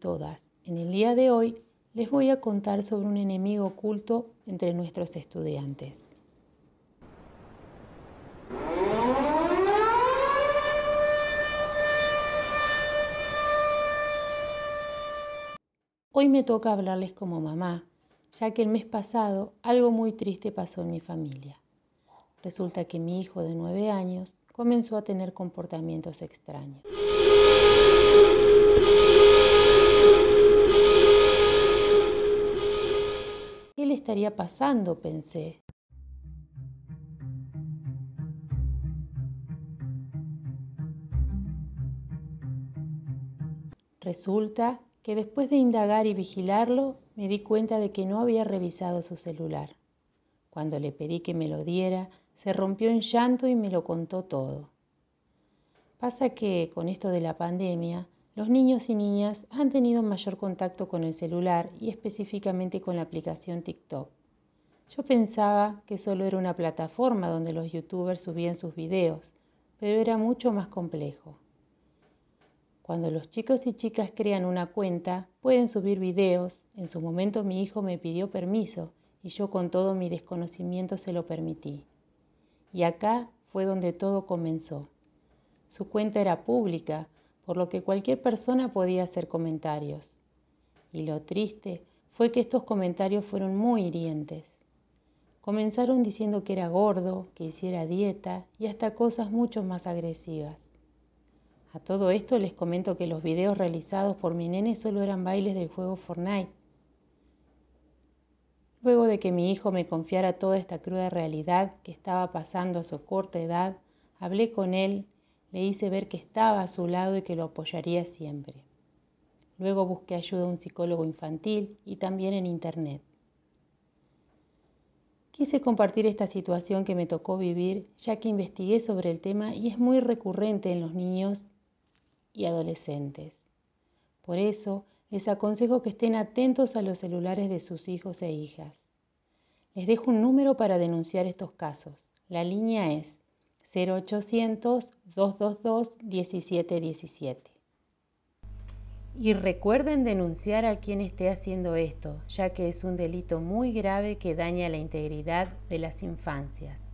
todas. En el día de hoy les voy a contar sobre un enemigo oculto entre nuestros estudiantes. Hoy me toca hablarles como mamá, ya que el mes pasado algo muy triste pasó en mi familia. Resulta que mi hijo de nueve años comenzó a tener comportamientos extraños. Pasando? pensé. Resulta que después de indagar y vigilarlo, me di cuenta de que no había revisado su celular. Cuando le pedí que me lo diera, se rompió en llanto y me lo contó todo. Pasa que con esto de la pandemia, los niños y niñas han tenido mayor contacto con el celular y específicamente con la aplicación TikTok. Yo pensaba que solo era una plataforma donde los youtubers subían sus videos, pero era mucho más complejo. Cuando los chicos y chicas crean una cuenta, pueden subir videos. En su momento mi hijo me pidió permiso y yo con todo mi desconocimiento se lo permití. Y acá fue donde todo comenzó. Su cuenta era pública, por lo que cualquier persona podía hacer comentarios. Y lo triste fue que estos comentarios fueron muy hirientes. Comenzaron diciendo que era gordo, que hiciera dieta y hasta cosas mucho más agresivas. A todo esto les comento que los videos realizados por mi nene solo eran bailes del juego Fortnite. Luego de que mi hijo me confiara toda esta cruda realidad que estaba pasando a su corta edad, hablé con él, le hice ver que estaba a su lado y que lo apoyaría siempre. Luego busqué ayuda a un psicólogo infantil y también en internet. Quise compartir esta situación que me tocó vivir ya que investigué sobre el tema y es muy recurrente en los niños y adolescentes. Por eso, les aconsejo que estén atentos a los celulares de sus hijos e hijas. Les dejo un número para denunciar estos casos. La línea es 0800-222-1717. Y recuerden denunciar a quien esté haciendo esto, ya que es un delito muy grave que daña la integridad de las infancias.